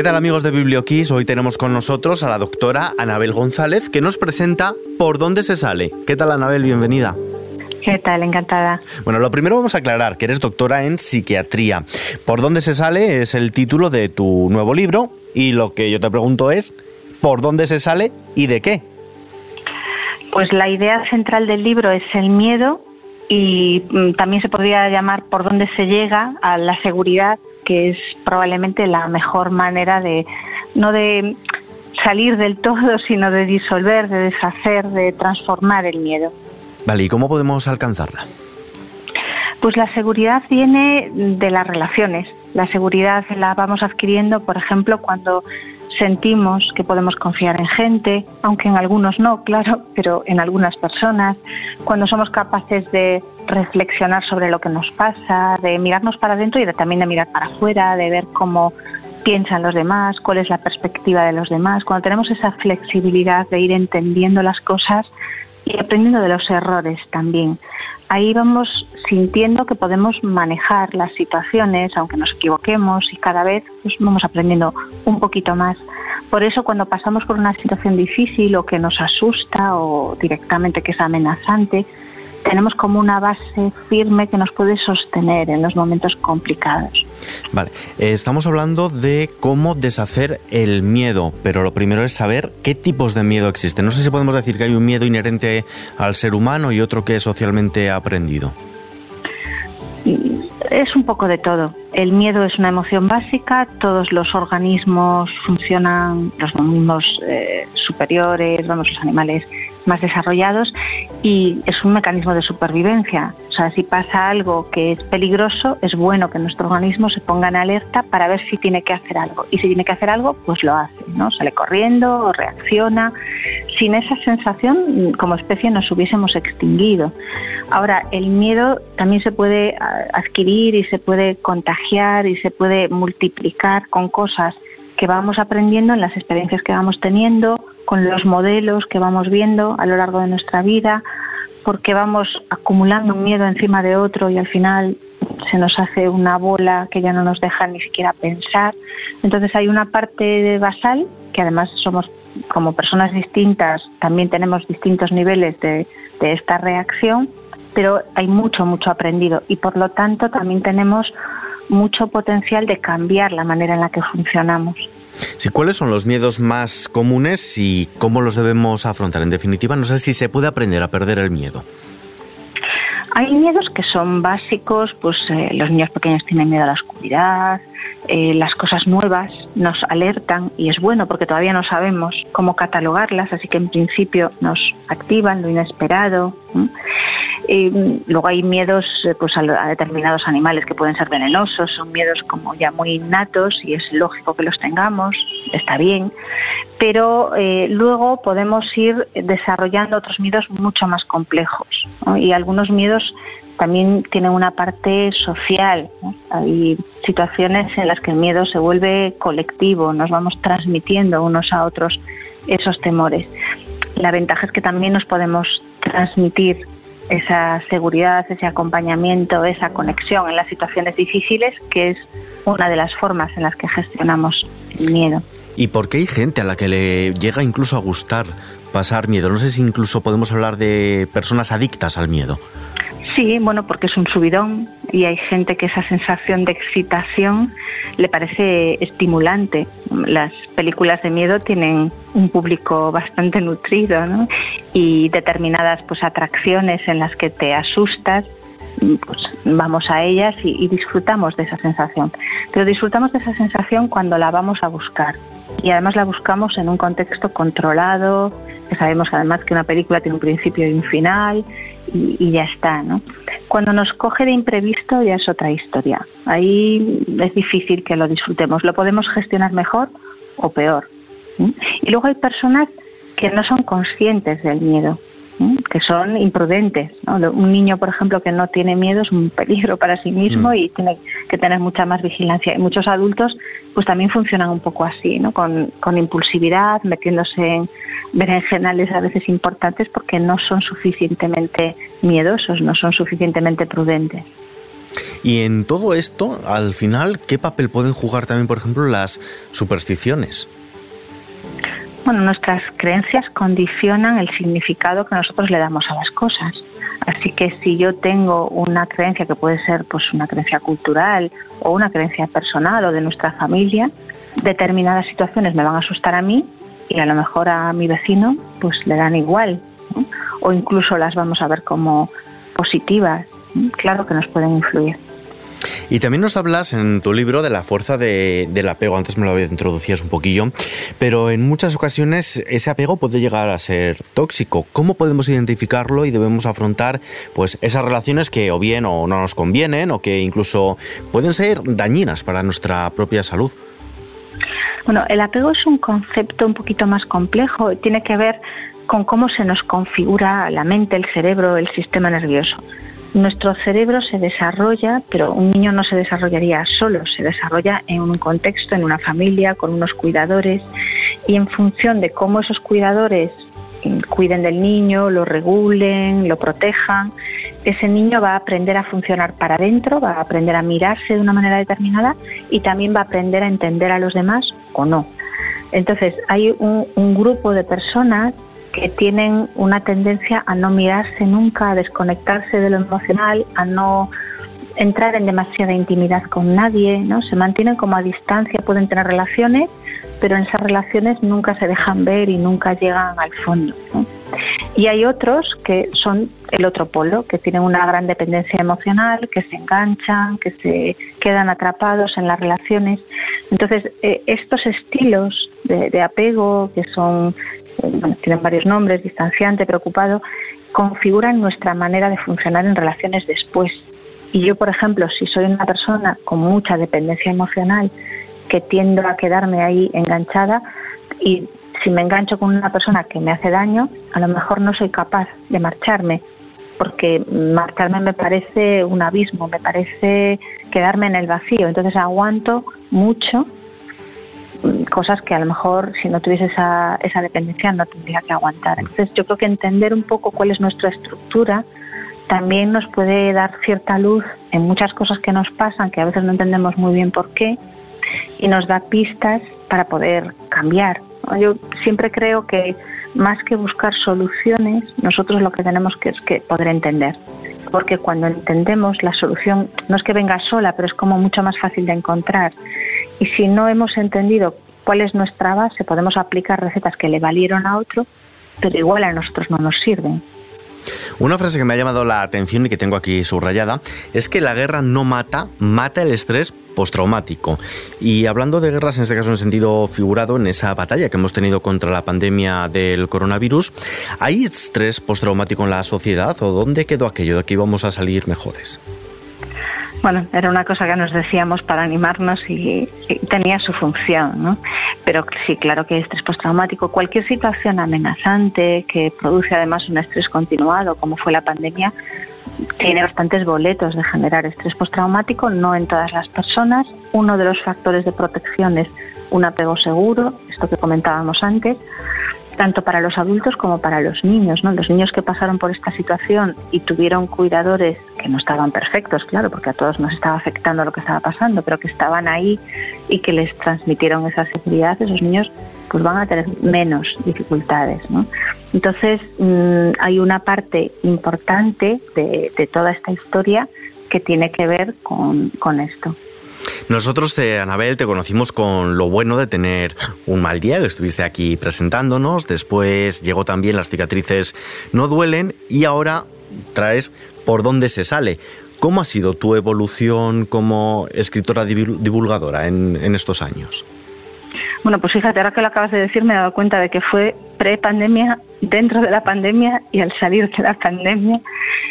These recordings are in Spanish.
¿Qué tal amigos de BiblioKiss? Hoy tenemos con nosotros a la doctora Anabel González que nos presenta Por dónde se sale. ¿Qué tal Anabel? Bienvenida. ¿Qué tal? Encantada. Bueno, lo primero vamos a aclarar que eres doctora en psiquiatría. ¿Por dónde se sale? Es el título de tu nuevo libro y lo que yo te pregunto es ¿por dónde se sale y de qué? Pues la idea central del libro es el miedo y mm, también se podría llamar por dónde se llega a la seguridad que es probablemente la mejor manera de, no de salir del todo, sino de disolver, de deshacer, de transformar el miedo. Vale, ¿y cómo podemos alcanzarla? Pues la seguridad viene de las relaciones. La seguridad la vamos adquiriendo, por ejemplo, cuando sentimos que podemos confiar en gente, aunque en algunos no, claro, pero en algunas personas, cuando somos capaces de reflexionar sobre lo que nos pasa, de mirarnos para adentro y también de mirar para afuera, de ver cómo piensan los demás, cuál es la perspectiva de los demás, cuando tenemos esa flexibilidad de ir entendiendo las cosas y aprendiendo de los errores también. Ahí vamos sintiendo que podemos manejar las situaciones, aunque nos equivoquemos, y cada vez pues, vamos aprendiendo un poquito más. Por eso cuando pasamos por una situación difícil o que nos asusta o directamente que es amenazante, tenemos como una base firme que nos puede sostener en los momentos complicados. Vale, eh, estamos hablando de cómo deshacer el miedo, pero lo primero es saber qué tipos de miedo existen. No sé si podemos decir que hay un miedo inherente al ser humano y otro que es socialmente aprendido. Es un poco de todo. El miedo es una emoción básica, todos los organismos funcionan, los mismos eh, superiores, vamos, los animales más desarrollados y es un mecanismo de supervivencia. O sea, si pasa algo que es peligroso, es bueno que nuestro organismo se ponga en alerta para ver si tiene que hacer algo. Y si tiene que hacer algo, pues lo hace, ¿no? Sale corriendo reacciona. Sin esa sensación, como especie, nos hubiésemos extinguido. Ahora, el miedo también se puede adquirir y se puede contagiar y se puede multiplicar con cosas que vamos aprendiendo en las experiencias que vamos teniendo, con los modelos que vamos viendo a lo largo de nuestra vida, porque vamos acumulando un miedo encima de otro y al final se nos hace una bola que ya no nos deja ni siquiera pensar. Entonces hay una parte basal, que además somos como personas distintas, también tenemos distintos niveles de, de esta reacción, pero hay mucho, mucho aprendido y por lo tanto también tenemos mucho potencial de cambiar la manera en la que funcionamos. Sí, ¿Cuáles son los miedos más comunes y cómo los debemos afrontar? En definitiva, no sé si se puede aprender a perder el miedo. Hay miedos que son básicos, pues eh, los niños pequeños tienen miedo a la oscuridad, eh, las cosas nuevas nos alertan y es bueno porque todavía no sabemos cómo catalogarlas, así que en principio nos activan lo inesperado. luego hay miedos eh, pues a, determinados animales que pueden ser venenosos, son miedos como ya muy innatos y es lógico que los tengamos, está bien, pero eh, luego podemos ir desarrollando otros miedos mucho más complejos y algunos miedos también tienen una parte social. Hay situaciones en las que el miedo se vuelve colectivo, nos vamos transmitiendo unos a otros esos temores. La ventaja es que también nos podemos transmitir esa seguridad, ese acompañamiento, esa conexión en las situaciones difíciles, que es una de las formas en las que gestionamos el miedo. ¿Y por qué hay gente a la que le llega incluso a gustar pasar miedo? No sé si incluso podemos hablar de personas adictas al miedo. Sí, bueno, porque es un subidón y hay gente que esa sensación de excitación le parece estimulante. Las películas de miedo tienen un público bastante nutrido ¿no? y determinadas pues atracciones en las que te asustas pues vamos a ellas y, disfrutamos de esa sensación. Pero disfrutamos de esa sensación cuando la vamos a buscar. Y además la buscamos en un contexto controlado, que sabemos además que una película tiene un principio y un final, y, ya está, ¿no? Cuando nos coge de imprevisto ya es otra historia. Ahí es difícil que lo disfrutemos. Lo podemos gestionar mejor o peor. Y luego hay personas que no son conscientes del miedo que son imprudentes. Un niño, por ejemplo, que no tiene miedo es un peligro para sí mismo mm. y tiene que tener mucha más vigilancia. Y muchos adultos pues también funcionan un poco así, ¿no? con, con impulsividad, metiéndose en berenjenales a veces importantes porque no son suficientemente miedosos, no son suficientemente prudentes. Y en todo esto, al final, ¿qué papel pueden jugar también, por ejemplo, las supersticiones? Bueno, nuestras creencias condicionan el significado que nosotros le damos a las cosas. Así que si yo tengo una creencia que puede ser pues una creencia cultural o una creencia personal o de nuestra familia, determinadas situaciones me van a asustar a mí y a lo mejor a mi vecino pues le dan igual o incluso las vamos a ver como positivas. Claro que nos pueden influir. Y también nos hablas en tu libro de la fuerza del apego. Antes me lo introducías un poquillo, pero en muchas ocasiones ese apego puede llegar a ser tóxico. ¿Cómo podemos identificarlo y debemos afrontar pues esas relaciones que o bien o no nos convienen o que incluso pueden ser dañinas para nuestra propia salud? Bueno, el apego es un concepto un poquito más complejo. Tiene que ver con cómo se nos configura la mente, el cerebro, el sistema nervioso. Nuestro cerebro se desarrolla, pero un niño no se desarrollaría solo, se desarrolla en un contexto, en una familia, con unos cuidadores, y en función de cómo esos cuidadores cuiden del niño, lo regulen, lo protejan, ese niño va a aprender a funcionar para adentro, va a aprender a mirarse de una manera determinada y también va a aprender a entender a los demás o no. Entonces, hay un, un grupo de personas que tienen una tendencia a no mirarse nunca, a desconectarse de lo emocional, a no entrar en demasiada intimidad con nadie, ¿no? Se mantienen como a distancia, pueden tener relaciones, pero en esas relaciones nunca se dejan ver y nunca llegan al fondo. Y hay otros que son el otro polo, que tienen una gran dependencia emocional, que se enganchan, que se quedan atrapados en las relaciones. Entonces, eh, estos estilos de, de, apego, que son tienen varios nombres, distanciante, preocupado, configuran nuestra manera de funcionar en relaciones después. Y yo, por ejemplo, si soy una persona con mucha dependencia emocional, que tiendo a quedarme ahí enganchada y si me engancho con una persona que me hace daño, a lo mejor no soy capaz de marcharme, porque marcharme me parece un abismo, me parece quedarme en el vacío. Entonces aguanto mucho cosas que a lo mejor si no tuviese esa, esa dependencia no tendría que aguantar. Entonces yo creo que entender un poco cuál es nuestra estructura también nos puede dar cierta luz en muchas cosas que nos pasan, que a veces no entendemos muy bien por qué, y nos da pistas para poder cambiar. Yo siempre creo que más que buscar soluciones, nosotros lo que tenemos que es que poder entender. Porque cuando entendemos la solución, no es que venga sola, pero es como mucho más fácil de encontrar. Y si no hemos entendido cuál es nuestra base, podemos aplicar recetas que le valieron a otro, pero igual a nosotros no nos sirven. Una frase que me ha llamado la atención y que tengo aquí subrayada es que la guerra no mata, mata el estrés postraumático. Y hablando de guerras, en este caso en sentido figurado, en esa batalla que hemos tenido contra la pandemia del coronavirus, ¿hay estrés postraumático en la sociedad o dónde quedó aquello de que íbamos a salir mejores? Bueno, era una cosa que nos decíamos para animarnos y, tenía su función, ¿no? Pero sí, claro que estrés postraumático, cualquier situación amenazante que produce además un estrés continuado, como fue la pandemia, tiene bastantes boletos de generar estrés postraumático, no en todas las personas. Uno de los factores de protección es un apego seguro, esto que comentábamos antes tanto para los adultos como para los niños, ¿no? Los niños que pasaron por esta situación y tuvieron cuidadores que no estaban perfectos, claro, porque a todos nos estaba afectando lo que estaba pasando, pero que estaban ahí y que les transmitieron esa seguridad, esos niños pues van a tener menos dificultades, ¿no? Entonces mm, hay una parte importante de, de toda esta historia que tiene que ver con, con esto. Nosotros, de Anabel, te conocimos con lo bueno de tener un mal día, estuviste aquí presentándonos, después llegó también Las cicatrices no duelen y ahora traes Por dónde se sale. ¿Cómo ha sido tu evolución como escritora divulgadora en, estos años? Bueno, pues fíjate, ahora que lo acabas de decir me he dado cuenta de que fue pre-pandemia, dentro de la pandemia y al salir de la pandemia,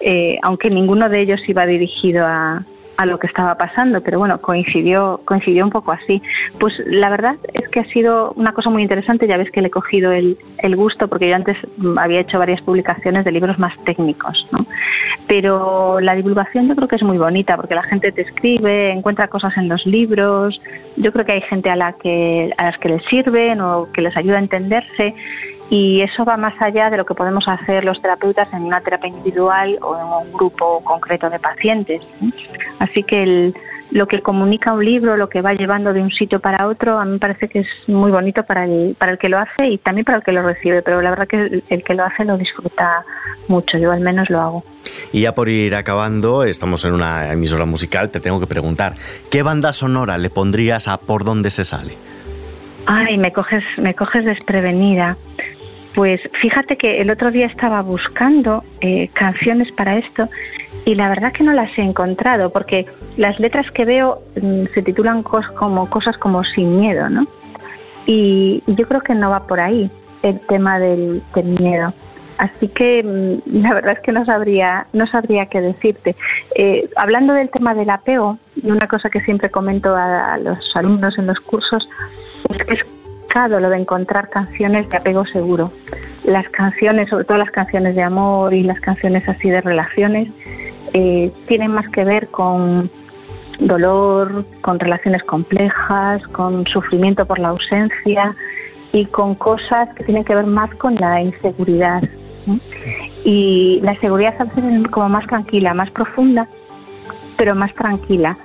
eh, aunque ninguno de ellos iba dirigido a, a lo que estaba pasando, pero bueno, coincidió, coincidió un poco así. Pues la verdad es que ha sido una cosa muy interesante, ya ves que le he cogido el, el gusto, porque yo antes había hecho varias publicaciones de libros más técnicos, ¿no? Pero la divulgación yo creo que es muy bonita, porque la gente te escribe, encuentra cosas en los libros, yo creo que hay gente a la que a las que les sirven o que les ayuda a entenderse y eso va más allá de lo que podemos hacer los terapeutas en una terapia individual o en un grupo concreto de pacientes. Así que el, lo que comunica un libro, lo que va llevando de un sitio para otro, a mí me parece que es muy bonito para el, para el que lo hace y también para el que lo recibe, pero la verdad que el, que lo hace lo disfruta mucho, yo al menos lo hago. Y ya por ir acabando, estamos en una emisora musical, te tengo que preguntar, ¿qué banda sonora le pondrías a Por dónde se sale? Ay, me coges, me coges desprevenida. Pues fíjate que el otro día estaba buscando eh, canciones para esto y la verdad que no las he encontrado porque las letras que veo mm, se titulan como cosas como sin miedo, ¿no? Y, yo creo que no va por ahí el tema del, miedo. Así que mm, la verdad es que no sabría, no sabría qué decirte. Eh, hablando del tema del apego, y una cosa que siempre comento a, a los alumnos en los cursos es que es lo de encontrar canciones de apego seguro. Las canciones, sobre todo las canciones de amor y las canciones así de relaciones, eh, tienen más que ver con dolor, con relaciones complejas, con sufrimiento por la ausencia y con cosas que tienen que ver más con la inseguridad. Y la seguridad a veces es como más tranquila, más profunda, pero más tranquila.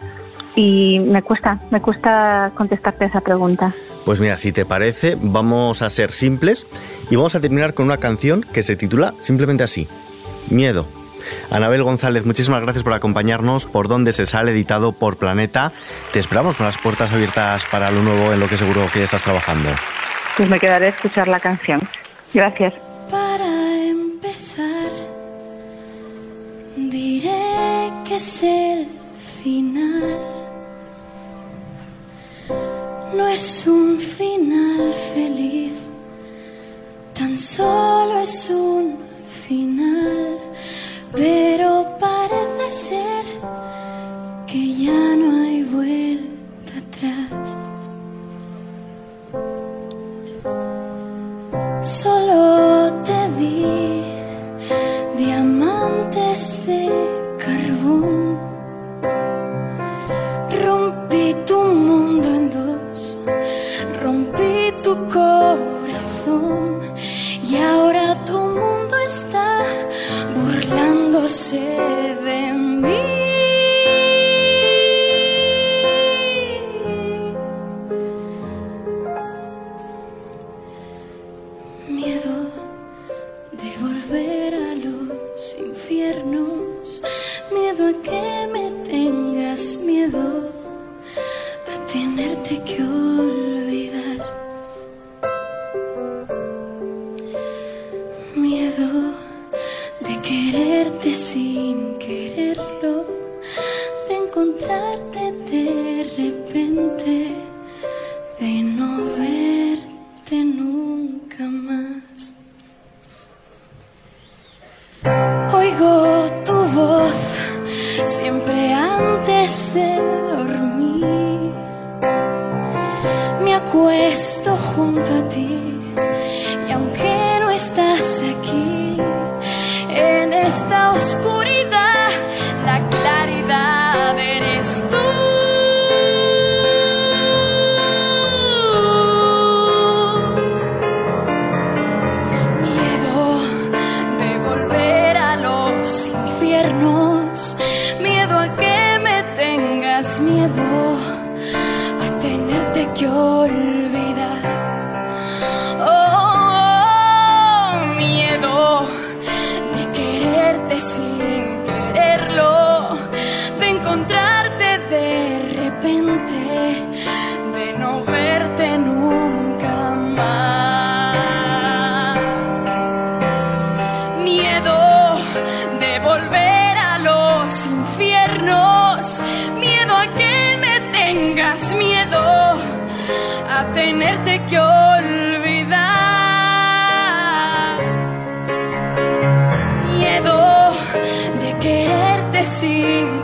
Y me cuesta, me cuesta contestarte esa pregunta. Pues mira, si te parece, vamos a ser simples y vamos a terminar con una canción que se titula simplemente así, Miedo. Anabel González, muchísimas gracias por acompañarnos por donde se sale editado por Planeta. Te esperamos con las puertas abiertas para lo nuevo en lo que seguro que estás trabajando. Pues me quedaré a escuchar la canción. Gracias. Para empezar, diré que es el final no es un final feliz, tan solo es un final, te quiero me acuesto junto a ti y aunque que olvidar. Oh, oh, miedo de quererte sin quererlo, de encontrarte de repente, de no verte nunca más. Miedo de volver a los infiernos, miedo a que me tengas miedo a tenerte que olvidar. Miedo de quererte sin